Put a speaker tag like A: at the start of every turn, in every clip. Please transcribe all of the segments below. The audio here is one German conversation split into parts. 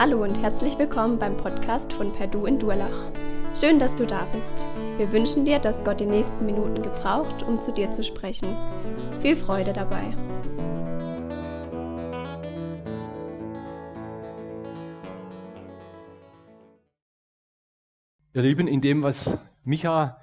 A: Hallo und herzlich willkommen beim Podcast von Perdu in Durlach. Schön, dass du da bist. Wir wünschen dir, dass Gott die nächsten Minuten gebraucht, um zu dir zu sprechen. Viel Freude dabei.
B: Ihr Lieben, in dem, was Micha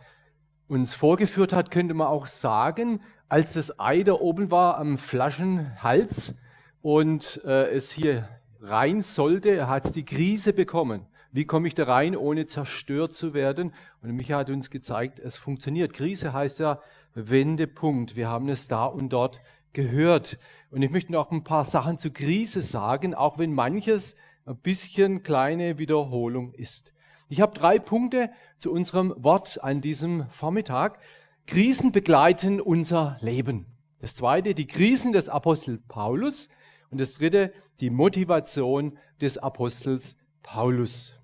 B: uns vorgeführt hat, könnte man auch sagen, als das Ei da oben war am Flaschenhals und äh, es hier rein sollte, hat es die Krise bekommen. Wie komme ich da rein, ohne zerstört zu werden? Und Micha hat uns gezeigt, es funktioniert. Krise heißt ja Wendepunkt. Wir haben es da und dort gehört. Und ich möchte noch ein paar Sachen zur Krise sagen, auch wenn manches ein bisschen kleine Wiederholung ist. Ich habe drei Punkte zu unserem Wort an diesem Vormittag. Krisen begleiten unser Leben. Das zweite, die Krisen des Apostel Paulus. Und das dritte, die Motivation des Apostels Paulus.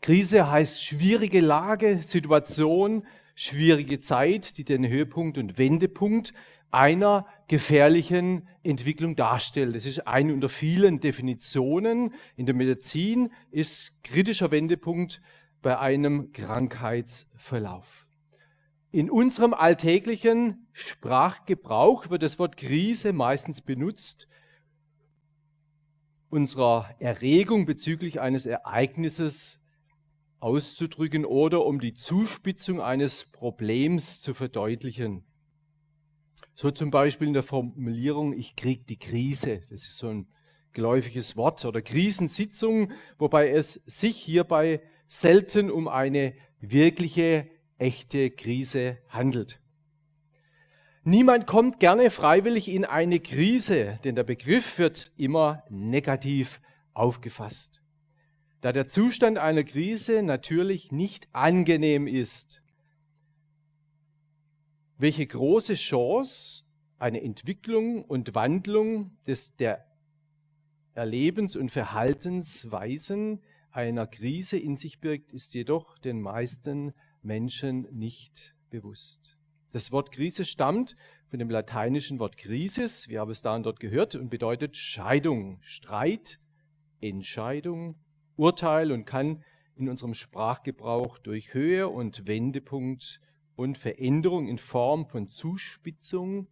B: Krise heißt schwierige Lage, Situation, schwierige Zeit, die den Höhepunkt und Wendepunkt einer gefährlichen Entwicklung darstellt. Das ist eine unter vielen Definitionen. In der Medizin ist kritischer Wendepunkt bei einem Krankheitsverlauf. In unserem alltäglichen Sprachgebrauch wird das Wort Krise meistens benutzt, unserer Erregung bezüglich eines Ereignisses auszudrücken oder um die Zuspitzung eines Problems zu verdeutlichen. So zum Beispiel in der Formulierung, ich krieg die Krise. Das ist so ein geläufiges Wort oder Krisensitzung, wobei es sich hierbei selten um eine wirkliche echte Krise handelt. Niemand kommt gerne freiwillig in eine Krise, denn der Begriff wird immer negativ aufgefasst. Da der Zustand einer Krise natürlich nicht angenehm ist. Welche große Chance eine Entwicklung und Wandlung des, der Erlebens- und Verhaltensweisen einer Krise in sich birgt, ist jedoch den meisten Menschen nicht bewusst. Das Wort Krise stammt von dem lateinischen Wort Krisis, wir haben es da und dort gehört, und bedeutet Scheidung, Streit, Entscheidung, Urteil und kann in unserem Sprachgebrauch durch Höhe und Wendepunkt und Veränderung in Form von Zuspitzung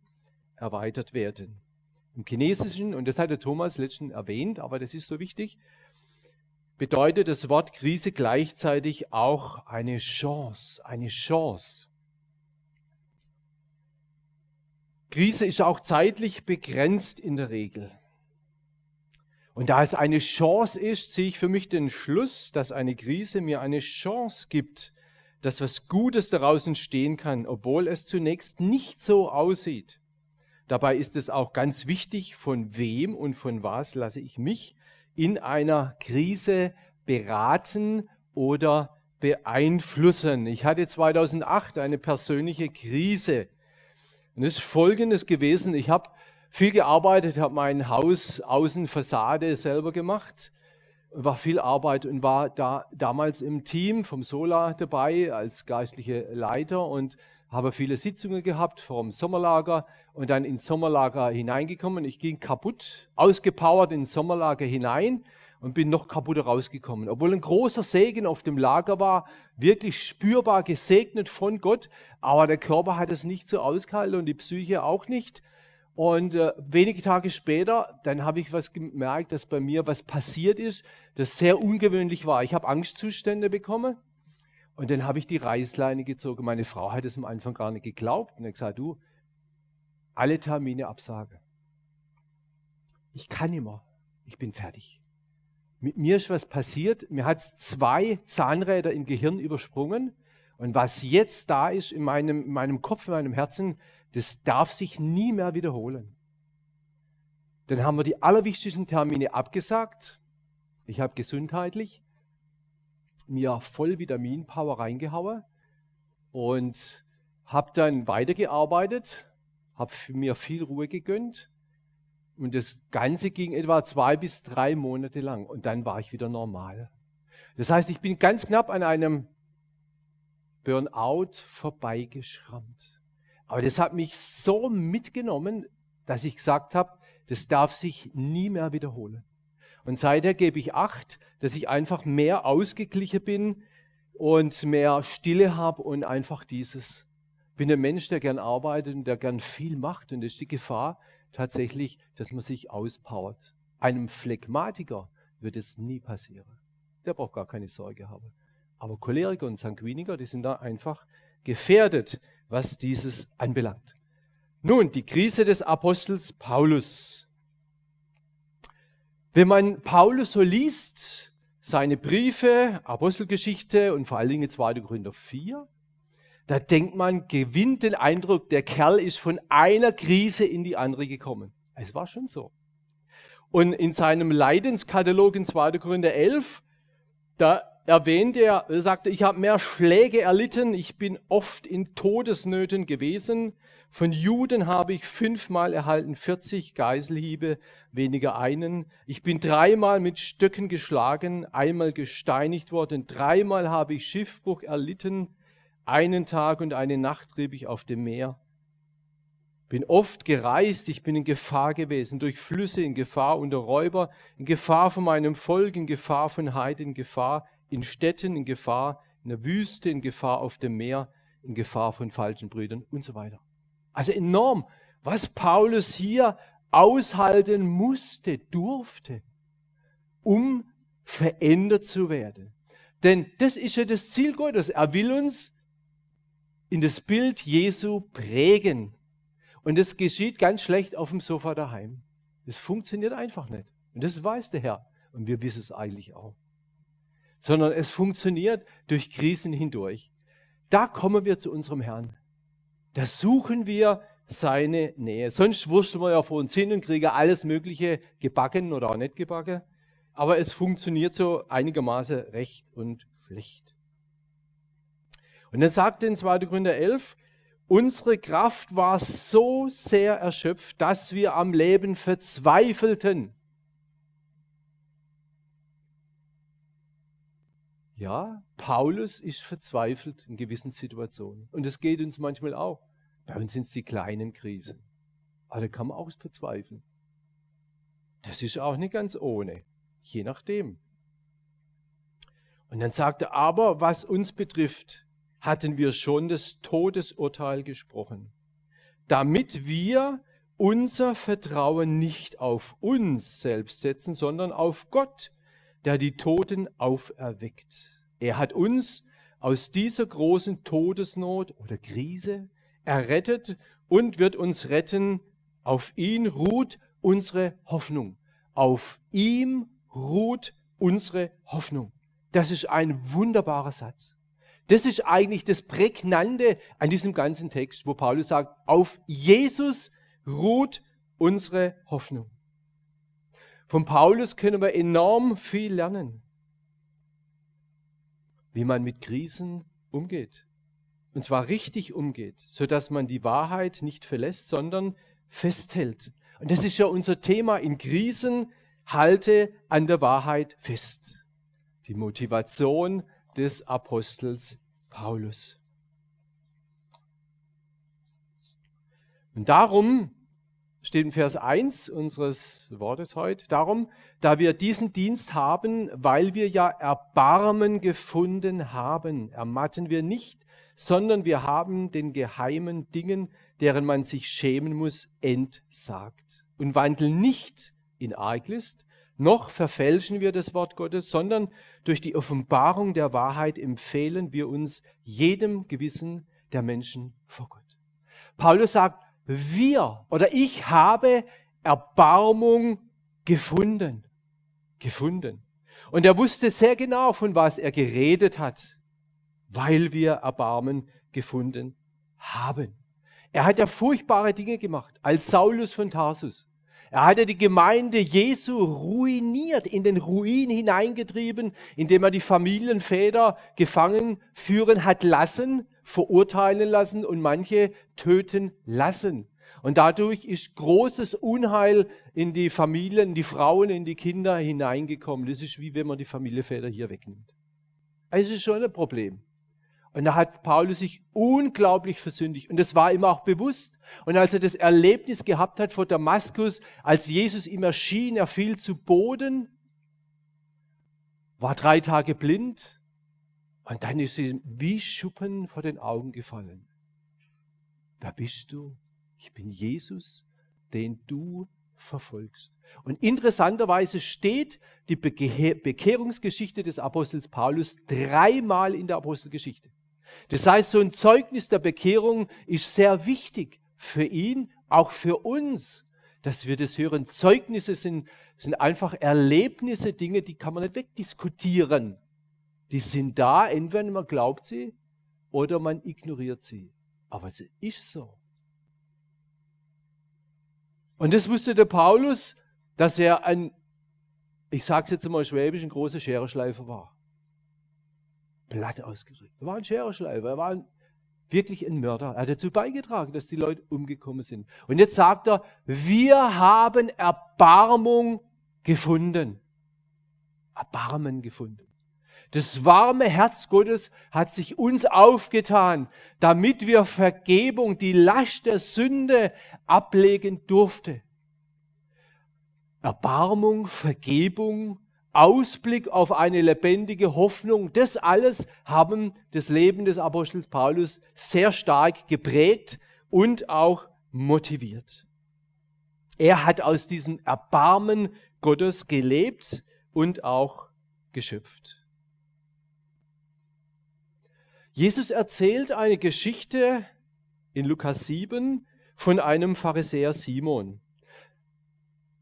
B: erweitert werden. Im Chinesischen, und das hat der Thomas letztens erwähnt, aber das ist so wichtig, bedeutet das Wort Krise gleichzeitig auch eine Chance, eine Chance. Krise ist auch zeitlich begrenzt in der Regel. Und da es eine Chance ist, ziehe ich für mich den Schluss, dass eine Krise mir eine Chance gibt, dass was Gutes daraus entstehen kann, obwohl es zunächst nicht so aussieht. Dabei ist es auch ganz wichtig, von wem und von was lasse ich mich in einer Krise beraten oder beeinflussen. Ich hatte 2008 eine persönliche Krise. Und es ist Folgendes gewesen. Ich habe viel gearbeitet, habe mein Haus Außenfassade selber gemacht, war viel Arbeit und war da damals im Team vom Sola dabei als geistliche Leiter und habe viele Sitzungen gehabt vom Sommerlager und dann ins Sommerlager hineingekommen. Ich ging kaputt, ausgepowert ins Sommerlager hinein und bin noch kaputter rausgekommen. Obwohl ein großer Segen auf dem Lager war, wirklich spürbar gesegnet von Gott, aber der Körper hat es nicht so ausgehalten und die Psyche auch nicht. Und äh, wenige Tage später, dann habe ich was gemerkt, dass bei mir was passiert ist, das sehr ungewöhnlich war. Ich habe Angstzustände bekommen und dann habe ich die Reißleine gezogen. Meine Frau hat es am Anfang gar nicht geglaubt und hat gesagt, du, alle Termine absage. Ich kann immer. Ich bin fertig. Mit mir ist was passiert. Mir hat zwei Zahnräder im Gehirn übersprungen. Und was jetzt da ist in meinem, in meinem Kopf, in meinem Herzen, das darf sich nie mehr wiederholen. Dann haben wir die allerwichtigsten Termine abgesagt. Ich habe gesundheitlich mir voll Vitaminpower reingehauen und habe dann weitergearbeitet, habe mir viel Ruhe gegönnt und das Ganze ging etwa zwei bis drei Monate lang und dann war ich wieder normal. Das heißt, ich bin ganz knapp an einem Burnout vorbeigeschrammt. Aber das hat mich so mitgenommen, dass ich gesagt habe, das darf sich nie mehr wiederholen. Und seither gebe ich acht, dass ich einfach mehr ausgeglichen bin und mehr Stille habe und einfach dieses, bin ein Mensch, der gern arbeitet und der gern viel macht. Und das ist die Gefahr tatsächlich, dass man sich auspowert. Einem Phlegmatiker wird es nie passieren. Der braucht gar keine Sorge haben. Aber Choleriker und Sanguiniker, die sind da einfach gefährdet, was dieses anbelangt. Nun, die Krise des Apostels Paulus. Wenn man Paulus so liest, seine Briefe, Apostelgeschichte und vor allen Dingen 2. Korinther 4, da denkt man, gewinnt den Eindruck, der Kerl ist von einer Krise in die andere gekommen. Es war schon so. Und in seinem Leidenskatalog in 2. Korinther 11, da erwähnt er, er sagte, ich habe mehr Schläge erlitten, ich bin oft in Todesnöten gewesen. Von Juden habe ich fünfmal erhalten 40 Geiselhiebe, weniger einen. Ich bin dreimal mit Stöcken geschlagen, einmal gesteinigt worden, dreimal habe ich Schiffbruch erlitten, einen Tag und eine Nacht trieb ich auf dem Meer. Bin oft gereist, ich bin in Gefahr gewesen, durch Flüsse, in Gefahr unter Räuber, in Gefahr von meinem Volk, in Gefahr von Heiden, in Gefahr in Städten, in Gefahr, in der Wüste, in Gefahr auf dem Meer, in Gefahr von falschen Brüdern und so weiter. Also enorm, was Paulus hier aushalten musste, durfte, um verändert zu werden. Denn das ist ja das Ziel Gottes. Er will uns in das Bild Jesu prägen. Und das geschieht ganz schlecht auf dem Sofa daheim. Das funktioniert einfach nicht. Und das weiß der Herr. Und wir wissen es eigentlich auch. Sondern es funktioniert durch Krisen hindurch. Da kommen wir zu unserem Herrn. Da suchen wir seine Nähe. Sonst wurschteln wir ja vor uns hin und kriegen alles Mögliche gebacken oder auch nicht gebacken. Aber es funktioniert so einigermaßen recht und schlecht. Und dann sagt in 2. Korinther 11, unsere Kraft war so sehr erschöpft, dass wir am Leben verzweifelten. Ja, Paulus ist verzweifelt in gewissen Situationen. Und es geht uns manchmal auch. Bei uns sind es die kleinen Krisen. Aber da kann man auch verzweifeln. Das ist auch nicht ganz ohne. Je nachdem. Und dann sagt er, aber was uns betrifft, hatten wir schon das Todesurteil gesprochen, damit wir unser Vertrauen nicht auf uns selbst setzen, sondern auf Gott, der die Toten auferweckt. Er hat uns aus dieser großen Todesnot oder Krise errettet und wird uns retten. Auf ihn ruht unsere Hoffnung. Auf ihm ruht unsere Hoffnung. Das ist ein wunderbarer Satz. Das ist eigentlich das Prägnante an diesem ganzen Text, wo Paulus sagt, auf Jesus ruht unsere Hoffnung. Von Paulus können wir enorm viel lernen, wie man mit Krisen umgeht. Und zwar richtig umgeht, sodass man die Wahrheit nicht verlässt, sondern festhält. Und das ist ja unser Thema in Krisen, halte an der Wahrheit fest. Die Motivation des Apostels Paulus. Und darum steht in Vers 1 unseres Wortes heute, darum, da wir diesen Dienst haben, weil wir ja Erbarmen gefunden haben, ermatten wir nicht, sondern wir haben den geheimen Dingen, deren man sich schämen muss, entsagt und wandeln nicht in Arglist, noch verfälschen wir das Wort Gottes, sondern durch die Offenbarung der Wahrheit empfehlen wir uns jedem Gewissen der Menschen vor Gott. Paulus sagt, wir oder ich habe Erbarmung gefunden. Gefunden. Und er wusste sehr genau, von was er geredet hat, weil wir Erbarmen gefunden haben. Er hat ja furchtbare Dinge gemacht, als Saulus von Tarsus. Er hatte die Gemeinde Jesu ruiniert, in den Ruin hineingetrieben, indem er die Familienväter gefangen führen hat lassen, verurteilen lassen und manche töten lassen. Und dadurch ist großes Unheil in die Familien, in die Frauen, in die Kinder hineingekommen. Das ist wie wenn man die Familienväter hier wegnimmt. Es ist schon ein Problem. Und da hat Paulus sich unglaublich versündigt. Und das war ihm auch bewusst. Und als er das Erlebnis gehabt hat vor Damaskus, als Jesus ihm erschien, er fiel zu Boden war drei Tage blind und dann ist sie wie Schuppen vor den Augen gefallen. Wer bist du? Ich bin Jesus, den du verfolgst. Und interessanterweise steht die Bekehrungsgeschichte des Apostels Paulus dreimal in der Apostelgeschichte. Das heißt, so ein Zeugnis der Bekehrung ist sehr wichtig für ihn, auch für uns, dass wir das hören. Zeugnisse sind, sind einfach Erlebnisse, Dinge, die kann man nicht wegdiskutieren. Die sind da, entweder man glaubt sie oder man ignoriert sie. Aber es ist so. Und das wusste der Paulus, dass er ein, ich sage es jetzt mal schwäbisch, ein großer Schereschleifer war. Platt ausgedrückt. Er war ein Schereschleifer, er war ein, wirklich ein Mörder. Er hat dazu beigetragen, dass die Leute umgekommen sind. Und jetzt sagt er, wir haben Erbarmung gefunden. Erbarmen gefunden. Das warme Herz Gottes hat sich uns aufgetan, damit wir Vergebung, die Last der Sünde ablegen durfte. Erbarmung, Vergebung, Ausblick auf eine lebendige Hoffnung, das alles haben das Leben des Apostels Paulus sehr stark geprägt und auch motiviert. Er hat aus diesem Erbarmen Gottes gelebt und auch geschöpft. Jesus erzählt eine Geschichte in Lukas 7 von einem Pharisäer Simon.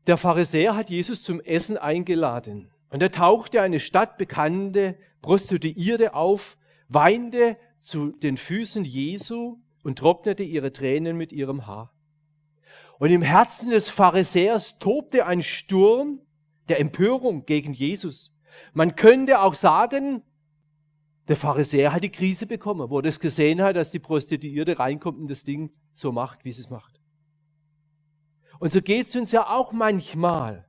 B: Der Pharisäer hat Jesus zum Essen eingeladen und er tauchte eine stadtbekannte Prostituierte auf, weinte zu den Füßen Jesu und trocknete ihre Tränen mit ihrem Haar. Und im Herzen des Pharisäers tobte ein Sturm der Empörung gegen Jesus. Man könnte auch sagen, der Pharisäer hat die Krise bekommen, wo er das gesehen hat, dass die Prostituierte reinkommt und das Ding so macht, wie sie es macht. Und so geht es uns ja auch manchmal.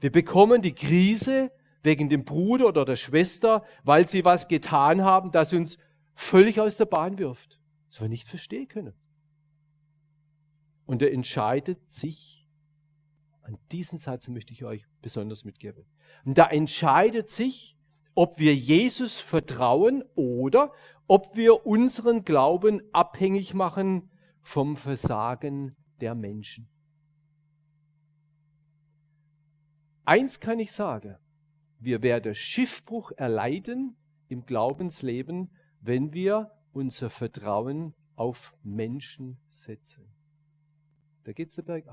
B: Wir bekommen die Krise wegen dem Bruder oder der Schwester, weil sie was getan haben, das uns völlig aus der Bahn wirft, das wir nicht verstehen können. Und er entscheidet sich, an diesen Satz möchte ich euch besonders mitgeben. Und da entscheidet sich, ob wir Jesus vertrauen oder ob wir unseren Glauben abhängig machen vom Versagen der Menschen. Eins kann ich sagen, wir werden Schiffbruch erleiden im Glaubensleben, wenn wir unser Vertrauen auf Menschen setzen. Da geht es der Berg.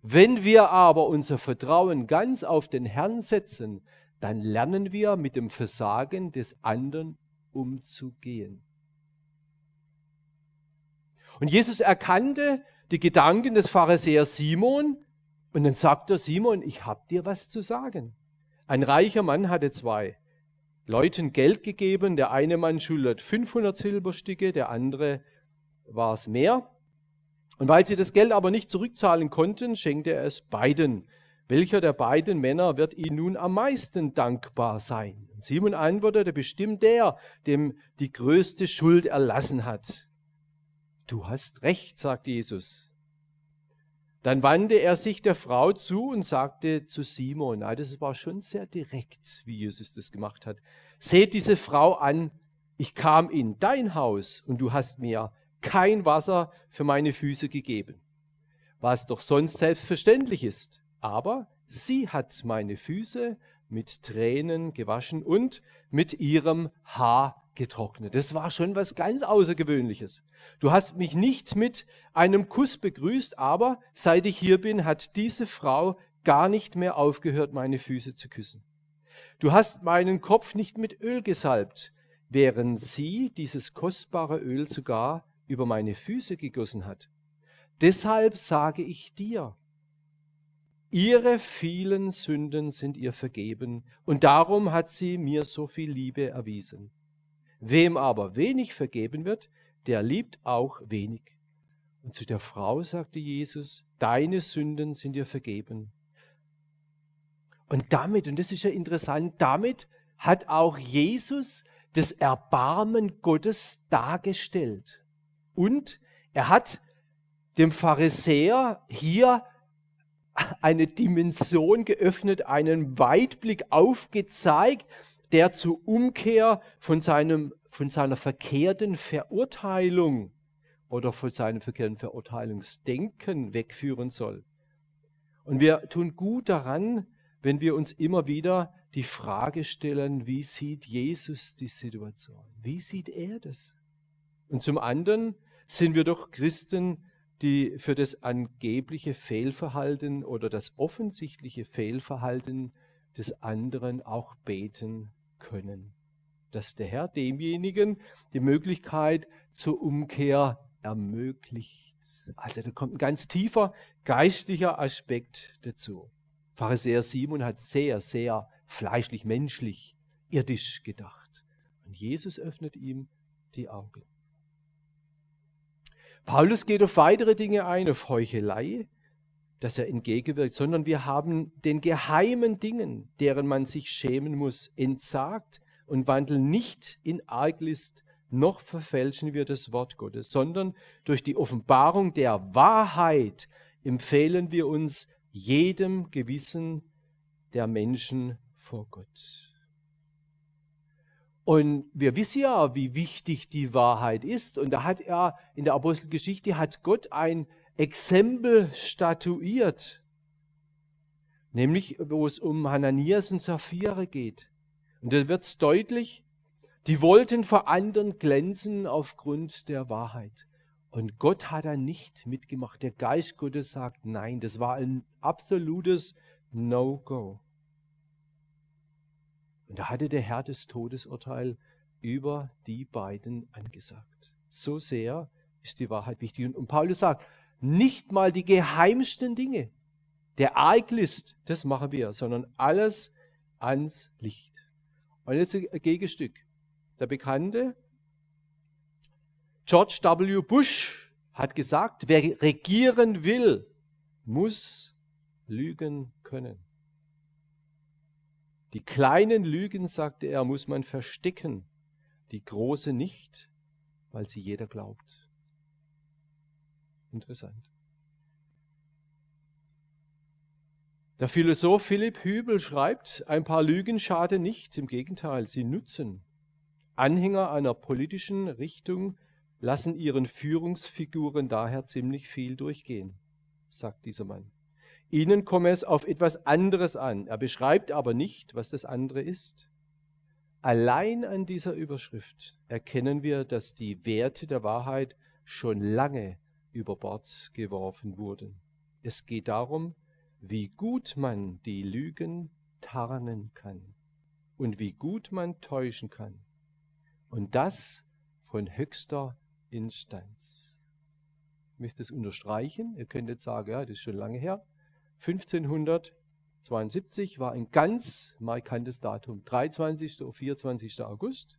B: Wenn wir aber unser Vertrauen ganz auf den Herrn setzen, dann lernen wir mit dem Versagen des anderen umzugehen. Und Jesus erkannte die Gedanken des Pharisäers Simon und dann sagt er, Simon, ich habe dir was zu sagen. Ein reicher Mann hatte zwei Leuten Geld gegeben. Der eine Mann schuldet 500 Silberstücke, der andere war es mehr. Und weil sie das Geld aber nicht zurückzahlen konnten, schenkte er es beiden. Welcher der beiden Männer wird ihm nun am meisten dankbar sein? Simon antwortete, bestimmt der, dem die größte Schuld erlassen hat. Du hast recht, sagt Jesus. Dann wandte er sich der Frau zu und sagte zu Simon, na, das war schon sehr direkt, wie Jesus das gemacht hat. Seht diese Frau an, ich kam in dein Haus und du hast mir kein Wasser für meine Füße gegeben, was doch sonst selbstverständlich ist aber sie hat meine Füße mit Tränen gewaschen und mit ihrem Haar getrocknet. Das war schon was ganz Außergewöhnliches. Du hast mich nicht mit einem Kuss begrüßt, aber seit ich hier bin, hat diese Frau gar nicht mehr aufgehört, meine Füße zu küssen. Du hast meinen Kopf nicht mit Öl gesalbt, während sie dieses kostbare Öl sogar über meine Füße gegossen hat. Deshalb sage ich dir, Ihre vielen Sünden sind ihr vergeben und darum hat sie mir so viel Liebe erwiesen. Wem aber wenig vergeben wird, der liebt auch wenig. Und zu der Frau sagte Jesus, deine Sünden sind dir vergeben. Und damit, und das ist ja interessant, damit hat auch Jesus das Erbarmen Gottes dargestellt. Und er hat dem Pharisäer hier eine Dimension geöffnet, einen Weitblick aufgezeigt, der zur Umkehr von, seinem, von seiner verkehrten Verurteilung oder von seinem verkehrten Verurteilungsdenken wegführen soll. Und wir tun gut daran, wenn wir uns immer wieder die Frage stellen, wie sieht Jesus die Situation? Wie sieht er das? Und zum anderen sind wir doch Christen, die für das angebliche Fehlverhalten oder das offensichtliche Fehlverhalten des anderen auch beten können. Dass der Herr demjenigen die Möglichkeit zur Umkehr ermöglicht. Also da kommt ein ganz tiefer geistlicher Aspekt dazu. Pharisäer Simon hat sehr, sehr fleischlich, menschlich, irdisch gedacht. Und Jesus öffnet ihm die Augen. Paulus geht auf weitere Dinge ein, auf Heuchelei, dass er entgegenwirkt, sondern wir haben den geheimen Dingen, deren man sich schämen muss, entsagt und wandeln nicht in Arglist, noch verfälschen wir das Wort Gottes, sondern durch die Offenbarung der Wahrheit empfehlen wir uns jedem Gewissen der Menschen vor Gott. Und wir wissen ja, wie wichtig die Wahrheit ist. Und da hat er in der Apostelgeschichte hat Gott ein Exempel statuiert, nämlich wo es um Hananias und Sapphira geht. Und da wird es deutlich, die wollten vor anderen glänzen aufgrund der Wahrheit. Und Gott hat da nicht mitgemacht. Der Geist Gottes sagt nein. Das war ein absolutes No-Go. Und da hatte der Herr das Todesurteil über die beiden angesagt. So sehr ist die Wahrheit wichtig. Und Paulus sagt, nicht mal die geheimsten Dinge der Arglist, das machen wir, sondern alles ans Licht. Und jetzt ein Gegenstück. Der bekannte George W. Bush hat gesagt, wer regieren will, muss lügen können. Die kleinen Lügen, sagte er, muss man verstecken, die große nicht, weil sie jeder glaubt. Interessant. Der Philosoph Philipp Hübel schreibt, ein paar Lügen schaden nichts, im Gegenteil, sie nutzen. Anhänger einer politischen Richtung lassen ihren Führungsfiguren daher ziemlich viel durchgehen, sagt dieser Mann. Ihnen komme es auf etwas anderes an. Er beschreibt aber nicht, was das andere ist. Allein an dieser Überschrift erkennen wir, dass die Werte der Wahrheit schon lange über Bord geworfen wurden. Es geht darum, wie gut man die Lügen tarnen kann und wie gut man täuschen kann. Und das von höchster Instanz. Ich möchte es unterstreichen. Ihr könnt jetzt sagen, ja, das ist schon lange her. 1572 war ein ganz markantes Datum, 23. und 24. August.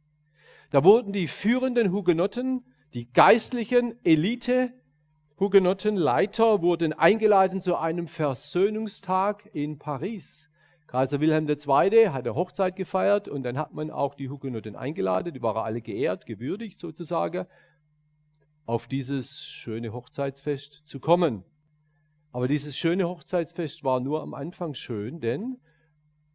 B: Da wurden die führenden Hugenotten, die geistlichen Elite, Hugenottenleiter wurden eingeladen zu einem Versöhnungstag in Paris. Kaiser Wilhelm II. hat eine Hochzeit gefeiert und dann hat man auch die Hugenotten eingeladen, die waren alle geehrt, gewürdigt sozusagen, auf dieses schöne Hochzeitsfest zu kommen. Aber dieses schöne Hochzeitsfest war nur am Anfang schön, denn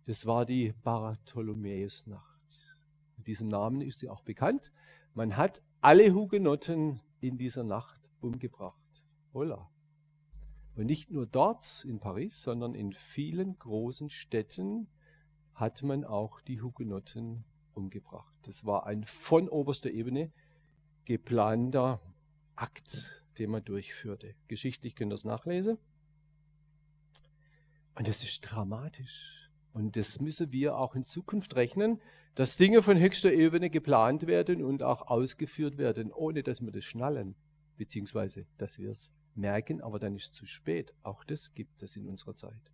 B: das war die Bartholomäusnacht. Mit diesem Namen ist sie auch bekannt. Man hat alle Hugenotten in dieser Nacht umgebracht. Holla. Und nicht nur dort in Paris, sondern in vielen großen Städten hat man auch die Hugenotten umgebracht. Das war ein von oberster Ebene geplanter Akt, den man durchführte. Geschichtlich könnt ihr das nachlesen. Und das ist dramatisch. Und das müssen wir auch in Zukunft rechnen, dass Dinge von höchster Ebene geplant werden und auch ausgeführt werden, ohne dass wir das schnallen, beziehungsweise dass wir es merken, aber dann ist es zu spät. Auch das gibt es in unserer Zeit.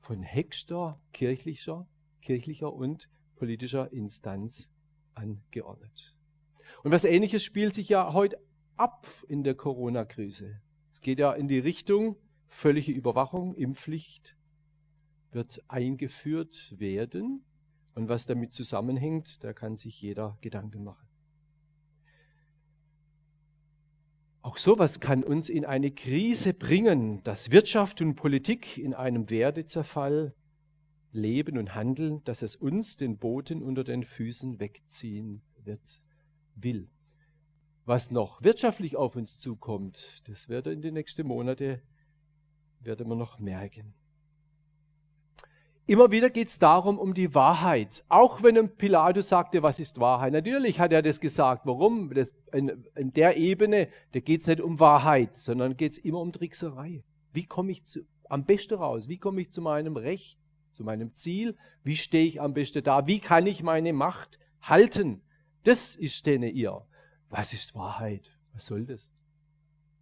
B: Von höchster kirchlicher, kirchlicher und politischer Instanz angeordnet. Und was ähnliches spielt sich ja heute ab in der Corona-Krise. Es geht ja in die Richtung, völlige Überwachung, Impfpflicht wird eingeführt werden. Und was damit zusammenhängt, da kann sich jeder Gedanken machen. Auch sowas kann uns in eine Krise bringen, dass Wirtschaft und Politik in einem Werdezerfall leben und handeln, dass es uns den Boden unter den Füßen wegziehen wird, will. Was noch wirtschaftlich auf uns zukommt, das werden in den nächsten Monaten werden wir noch merken. Immer wieder geht es darum, um die Wahrheit. Auch wenn Pilatus sagte, was ist Wahrheit? Natürlich hat er das gesagt. Warum? Das, in, in, der Ebene, da geht es nicht um Wahrheit, sondern geht es immer um Trickserei. Wie komme ich zu, am besten raus? Wie komme ich zu meinem Recht, zu meinem Ziel? Wie stehe ich am besten da? Wie kann ich meine Macht halten? Das ist denen ihr. Was ist Wahrheit? Was soll das?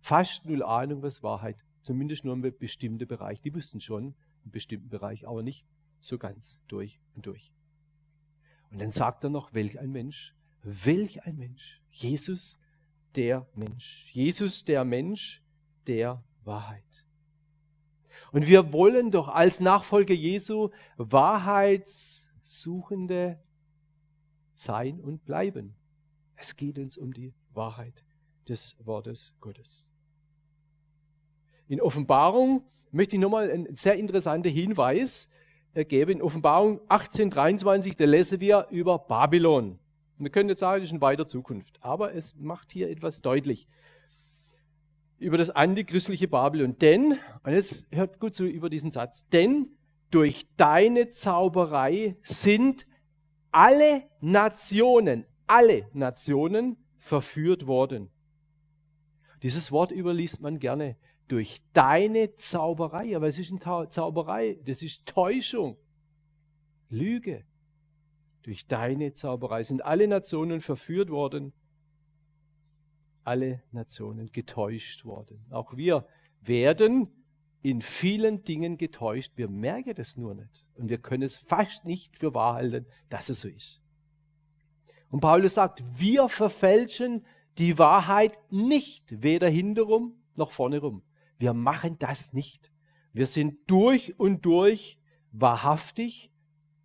B: Fast null Ahnung, was Wahrheit. Zumindest nur im bestimmten Bereich. Die wussten schon, im bestimmten Bereich, aber nicht so ganz durch und durch. Und dann sagt er noch, welch ein Mensch, welch ein Mensch. Jesus, der Mensch. Jesus, der Mensch der Wahrheit. Und wir wollen doch als Nachfolger Jesu Wahrheitssuchende sein und bleiben. Es geht uns um die Wahrheit des Wortes Gottes. In Offenbarung möchte ich nochmal einen sehr interessanten Hinweis geben. In Offenbarung 1823, da lesen wir über Babylon. Wir können jetzt sagen, das ist in weiter Zukunft. Aber es macht hier etwas deutlich über das antichristliche Babylon. Denn, und jetzt hört gut zu über diesen Satz, denn durch deine Zauberei sind alle Nationen, alle Nationen verführt worden. Dieses Wort überliest man gerne durch deine Zauberei. Aber es ist eine Zauberei, das ist Täuschung, Lüge. Durch deine Zauberei sind alle Nationen verführt worden, alle Nationen getäuscht worden. Auch wir werden in vielen Dingen getäuscht. Wir merken das nur nicht. Und wir können es fast nicht für wahr halten, dass es so ist. Und Paulus sagt, wir verfälschen die Wahrheit nicht, weder hinterrum noch vorne rum. Wir machen das nicht. Wir sind durch und durch wahrhaftig,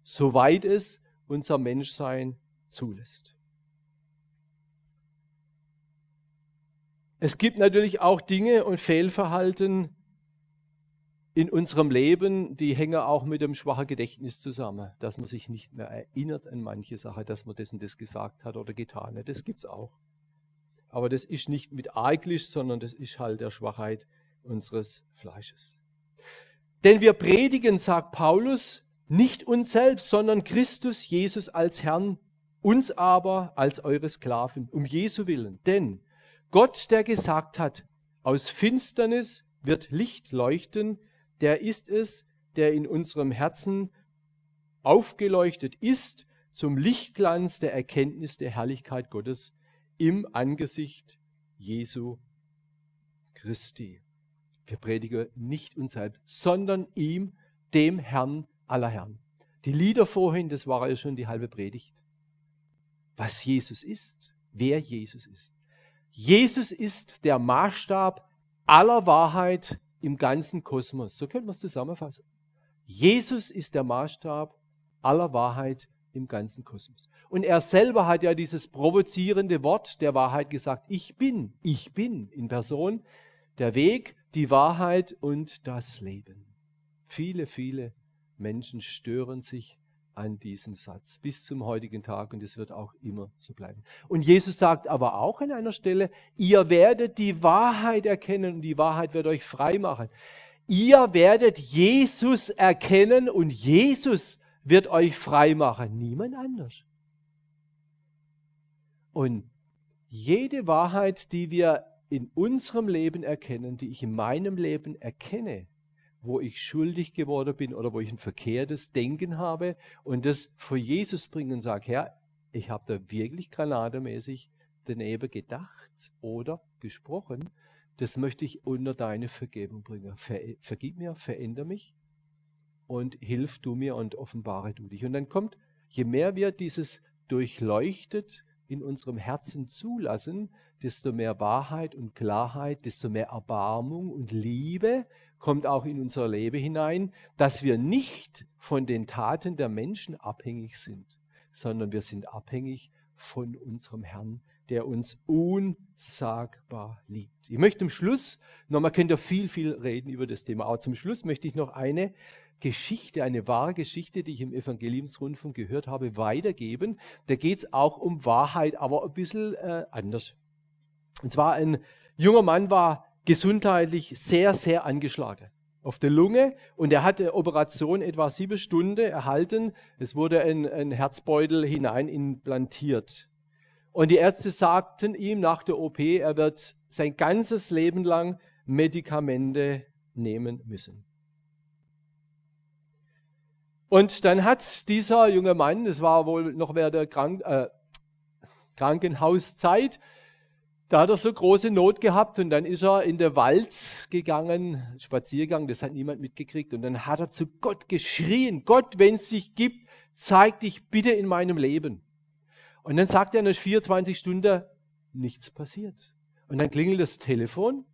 B: soweit es unser Menschsein zulässt. Es gibt natürlich auch Dinge und Fehlverhalten in unserem Leben, die hängen auch mit dem schwachen Gedächtnis zusammen, dass man sich nicht mehr erinnert an manche Sachen, dass man und das gesagt hat oder getan hat. Das gibt es auch. Aber das ist nicht mit Arglisch, sondern das ist halt der Schwachheit unseres Fleisches. Denn wir predigen, sagt Paulus, nicht uns selbst, sondern Christus Jesus als Herrn, uns aber als eure Sklaven, um Jesu willen. Denn Gott, der gesagt hat, aus Finsternis wird Licht leuchten, der ist es, der in unserem Herzen aufgeleuchtet ist zum Lichtglanz der Erkenntnis der Herrlichkeit Gottes im Angesicht Jesu Christi. Wir predigen nicht uns selbst, sondern ihm, dem Herrn aller Herren. Die Lieder vorhin, das war ja schon die halbe Predigt. Was Jesus ist, wer Jesus ist. Jesus ist der Maßstab aller Wahrheit im ganzen Kosmos. So könnte man es zusammenfassen. Jesus ist der Maßstab aller Wahrheit im ganzen Kosmos. Und er selber hat ja dieses provozierende Wort der Wahrheit gesagt, ich bin, ich bin in Person der Weg, die Wahrheit und das Leben. Viele, viele Menschen stören sich an diesem Satz bis zum heutigen Tag und es wird auch immer so bleiben. Und Jesus sagt aber auch an einer Stelle, ihr werdet die Wahrheit erkennen und die Wahrheit wird euch frei machen. Ihr werdet Jesus erkennen und Jesus wird euch frei machen, niemand anders. Und jede Wahrheit, die wir in unserem Leben erkennen, die ich in meinem Leben erkenne, wo ich schuldig geworden bin oder wo ich ein verkehrtes Denken habe und das vor Jesus bringen und sage, Herr, ich habe da wirklich granatemäßig daneben gedacht oder gesprochen, das möchte ich unter deine Vergebung bringen. Ver, vergib mir, veränder mich und hilf du mir und offenbare du dich. Und dann kommt, je mehr wir dieses durchleuchtet in unserem Herzen zulassen, desto mehr Wahrheit und Klarheit, desto mehr Erbarmung und Liebe kommt auch in unser Leben hinein, dass wir nicht von den Taten der Menschen abhängig sind, sondern wir sind abhängig von unserem Herrn, der uns unsagbar liebt. Ich möchte zum Schluss, nochmal könnt ihr viel, viel reden über das Thema, aber zum Schluss möchte ich noch eine Geschichte, eine wahre Geschichte, die ich im Evangeliumsrundfunk gehört habe, weitergeben. Da geht es auch um Wahrheit, aber ein bisschen äh, anders. Und zwar ein junger Mann war gesundheitlich sehr, sehr angeschlagen auf der Lunge und er hatte Operation etwa sieben Stunden erhalten. Es wurde ein, ein Herzbeutel hinein implantiert. Und die Ärzte sagten ihm nach der OP, er wird sein ganzes Leben lang Medikamente nehmen müssen. Und dann hat dieser junge Mann, das war wohl noch während der Krank äh, Krankenhauszeit, da hat er so große Not gehabt und dann ist er in den Wald gegangen, Spaziergang, das hat niemand mitgekriegt. Und dann hat er zu Gott geschrien, Gott, wenn es sich gibt, zeig dich bitte in meinem Leben. Und dann sagt er nach 24 Stunden, nichts passiert. Und dann klingelt das Telefon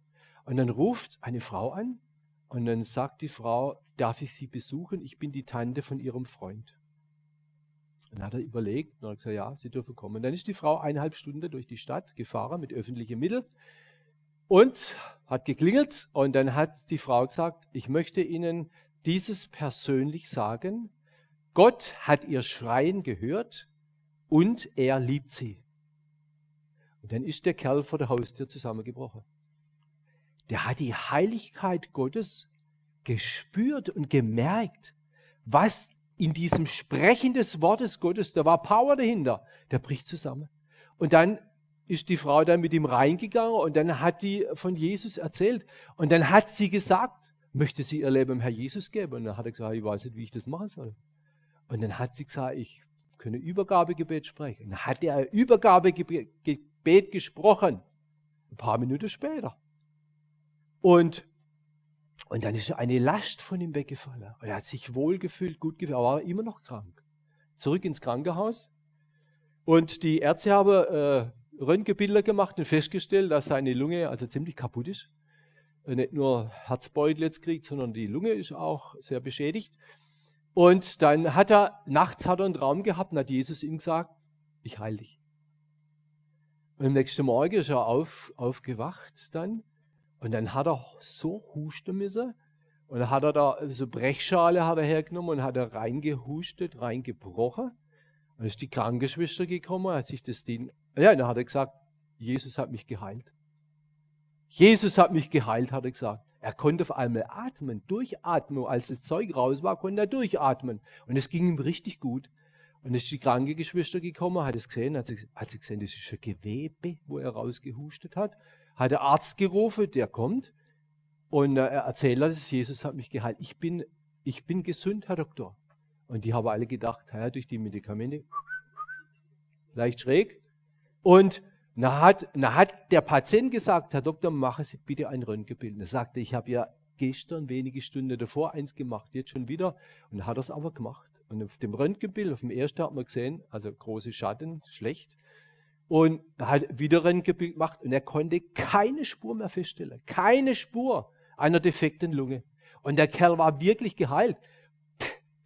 B: und dann ruft eine Frau an und dann sagt die Frau, darf ich Sie besuchen? Ich bin die Tante von Ihrem Freund. Und dann hat er überlegt und hat gesagt, ja, Sie dürfen kommen. Dann ist die Frau eineinhalb Stunden durch die Stadt gefahren mit öffentlichen Mitteln und hat geklingelt. Und dann hat die Frau gesagt, ich möchte Ihnen dieses persönlich sagen. Gott hat Ihr Schreien gehört und er liebt Sie. Und dann ist der Kerl vor der Haustür zusammengebrochen. Der hat die Heiligkeit Gottes gespürt und gemerkt, was in diesem Sprechen des Wortes Gottes, da war Power dahinter, der bricht zusammen. Und dann ist die Frau dann mit ihm reingegangen und dann hat die von Jesus erzählt. Und dann hat sie gesagt, möchte sie ihr Leben dem Herr Jesus geben? Und dann hat er gesagt, ich weiß nicht, wie ich das machen soll. Und dann hat sie gesagt, ich könne Übergabegebet sprechen. Und dann hat er Übergabegebet gesprochen. Ein paar Minuten später. Und und dann ist eine Last von ihm weggefallen. Und er hat sich wohlgefühlt, gut gefühlt, aber war immer noch krank. Zurück ins Krankenhaus. Und die Ärzte haben äh, Röntgenbilder gemacht und festgestellt, dass seine Lunge also ziemlich kaputt ist. Und nicht nur Herzbeutel jetzt kriegt, sondern die Lunge ist auch sehr beschädigt. Und dann hat er, nachts hat er einen Traum gehabt und hat Jesus ihm gesagt, ich heile dich. Und am nächsten Morgen ist er auf, aufgewacht dann und dann hat er so husten müssen. Und dann hat er da so Brechschale hat er hergenommen und hat er reingehustet, reingebrochen. Und dann ist die Krankenschwester gekommen, hat sich das Ding, ja, dann hat er gesagt, Jesus hat mich geheilt. Jesus hat mich geheilt, hat er gesagt. Er konnte auf einmal atmen, durchatmen. Als das Zeug raus war, konnte er durchatmen. Und es ging ihm richtig gut. Und dann ist die Krankengeschwister gekommen, hat es gesehen, hat sie gesehen, das ist ein Gewebe, wo er rausgehustet hat hat der Arzt gerufen, der kommt und er erzählt, dass Jesus hat mich geheilt. Ich bin, ich bin gesund, Herr Doktor. Und die haben alle gedacht, ja, durch die Medikamente, leicht schräg. Und na hat, na hat der Patient gesagt, Herr Doktor, machen Sie bitte ein Röntgenbild. Er sagte, ich habe ja gestern wenige Stunden davor eins gemacht, jetzt schon wieder. Und hat es aber gemacht. Und auf dem Röntgenbild, auf dem ersten hat man gesehen, also große Schatten, schlecht. Und er hat wieder ein Gebild gemacht und er konnte keine Spur mehr feststellen. Keine Spur einer defekten Lunge. Und der Kerl war wirklich geheilt.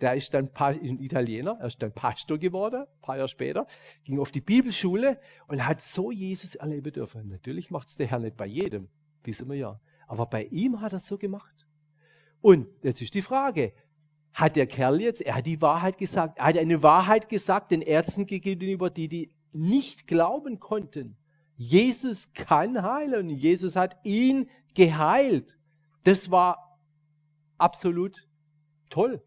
B: Der ist dann ein Italiener, er ist dann Pastor geworden, ein paar Jahre später, ging auf die Bibelschule und hat so Jesus erleben dürfen. Natürlich macht es der Herr nicht bei jedem, wissen wir ja. Aber bei ihm hat er es so gemacht. Und jetzt ist die Frage, hat der Kerl jetzt, er hat die Wahrheit gesagt, er hat eine Wahrheit gesagt den Ärzten gegenüber, die die nicht glauben konnten. Jesus kann heilen. Jesus hat ihn geheilt. Das war absolut toll.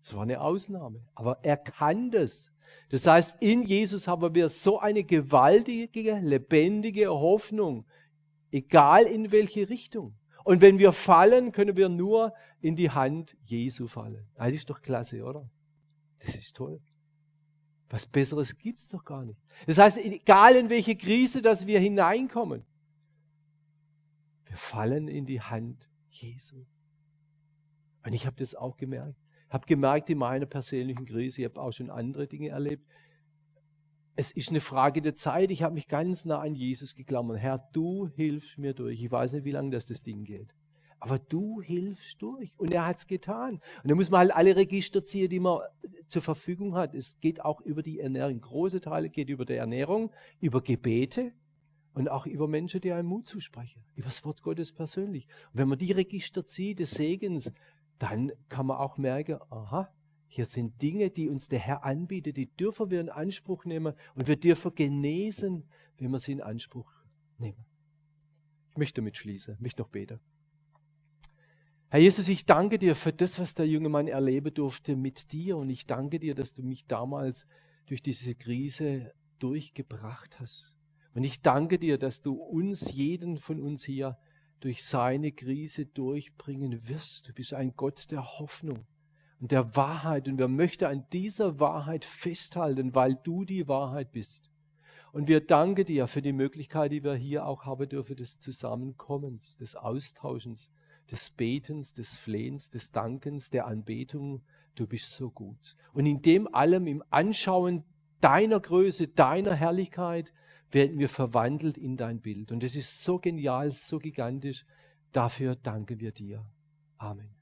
B: Das war eine Ausnahme. Aber er kann das. Das heißt, in Jesus haben wir so eine gewaltige, lebendige Hoffnung, egal in welche Richtung. Und wenn wir fallen, können wir nur in die Hand Jesu fallen. Das ist doch klasse, oder? Das ist toll. Was Besseres gibt es doch gar nicht. Das heißt, egal in welche Krise, dass wir hineinkommen, wir fallen in die Hand Jesu. Und ich habe das auch gemerkt. Ich habe gemerkt in meiner persönlichen Krise, ich habe auch schon andere Dinge erlebt. Es ist eine Frage der Zeit. Ich habe mich ganz nah an Jesus geklammert. Herr, du hilfst mir durch. Ich weiß nicht, wie lange das, das Ding geht. Aber du hilfst durch. Und er hat es getan. Und da muss man halt alle Register ziehen, die man zur Verfügung hat. Es geht auch über die Ernährung. Große Teile geht über die Ernährung, über Gebete und auch über Menschen, die einem Mut zusprechen. Über das Wort Gottes persönlich. Und wenn man die Register zieht des Segens, dann kann man auch merken, aha, hier sind Dinge, die uns der Herr anbietet, die dürfen wir in Anspruch nehmen und wir dürfen genesen, wenn wir sie in Anspruch nehmen. Ich möchte damit schließen, mich noch beten. Herr Jesus, ich danke dir für das, was der junge Mann erleben durfte mit dir. Und ich danke dir, dass du mich damals durch diese Krise durchgebracht hast. Und ich danke dir, dass du uns, jeden von uns hier, durch seine Krise durchbringen wirst. Du bist ein Gott der Hoffnung und der Wahrheit. Und wir möchten an dieser Wahrheit festhalten, weil du die Wahrheit bist. Und wir danken dir für die Möglichkeit, die wir hier auch haben dürfen, des Zusammenkommens, des Austauschens des Betens, des Flehens, des Dankens, der Anbetung. Du bist so gut. Und in dem allem, im Anschauen deiner Größe, deiner Herrlichkeit, werden wir verwandelt in dein Bild. Und es ist so genial, so gigantisch. Dafür danken wir dir. Amen.